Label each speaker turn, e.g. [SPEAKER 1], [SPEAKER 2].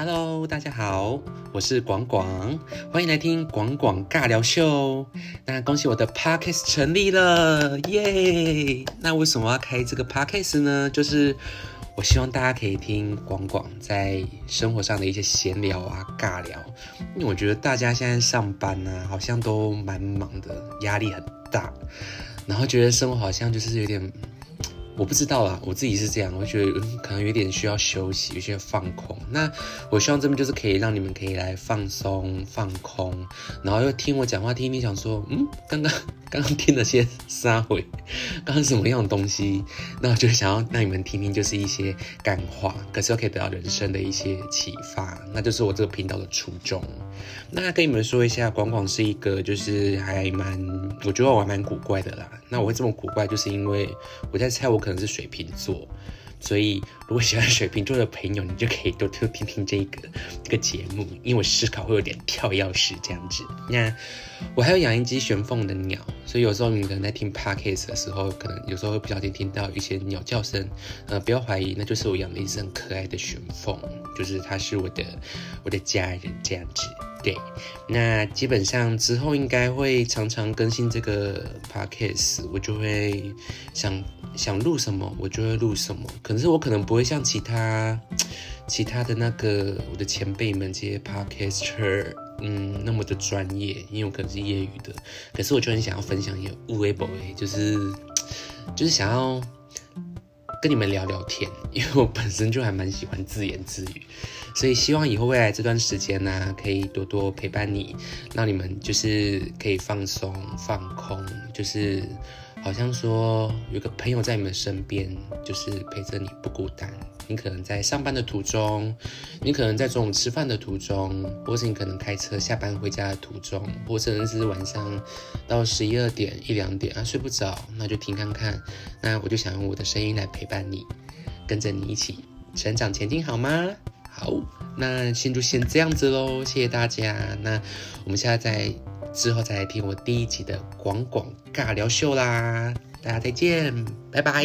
[SPEAKER 1] Hello，大家好，我是广广，欢迎来听广广尬聊秀。那恭喜我的 Podcast 成立了，耶！那为什么要开这个 Podcast 呢？就是我希望大家可以听广广在生活上的一些闲聊啊、尬聊，因为我觉得大家现在上班呢、好像都蛮忙的，压力很大，然后觉得生活好像就是有点。我不知道啦，我自己是这样，我觉得可能有点需要休息，有些放空。那我希望这边就是可以让你们可以来放松、放空，然后又听我讲话，听你，想说，嗯，刚刚 刚刚听了些啥回，刚刚什么样的东西？那我就想要让你们听听，就是一些干话，可是又可以得到人生的一些启发，那就是我这个频道的初衷。那跟你们说一下，广广是一个就是还蛮，我觉得我还蛮古怪的啦。那我会这么古怪，就是因为我在猜我可能是水瓶座，所以如果喜欢水瓶座的朋友，你就可以多多听听这个这个节目，因为我思考会有点跳跃式这样子。那我还有养一只玄凤的鸟，所以有时候你可能在听 podcast 的时候，可能有时候会不小心听到一些鸟叫声，呃，不要怀疑，那就是我养了一只很可爱的玄凤，就是它是我的我的家人这样子。对，那基本上之后应该会常常更新这个 podcast，我就会想想录什么，我就会录什么。可是我可能不会像其他其他的那个我的前辈们这些 podcaster，嗯，那么的专业，因为我可能是业余的。可是我就很想要分享一些无微博，就是就是想要跟你们聊聊天，因为我本身就还蛮喜欢自言自语。所以希望以后未来这段时间呢、可以多多陪伴你，让你们就是可以放松、放空，就是好像说有个朋友在你们身边，就是陪着你不孤单。你可能在上班的途中，你可能在中午吃饭的途中，或是你可能开车下班回家的途中，或甚至是晚上到十一二点、一两点啊睡不着，那就听看看。那我就想用我的声音来陪伴你，跟着你一起成长前进，好吗？好，那先就先这样子喽，谢谢大家。那我们现在在之后再来听我第一集的广广尬聊秀啦，大家再见，拜拜。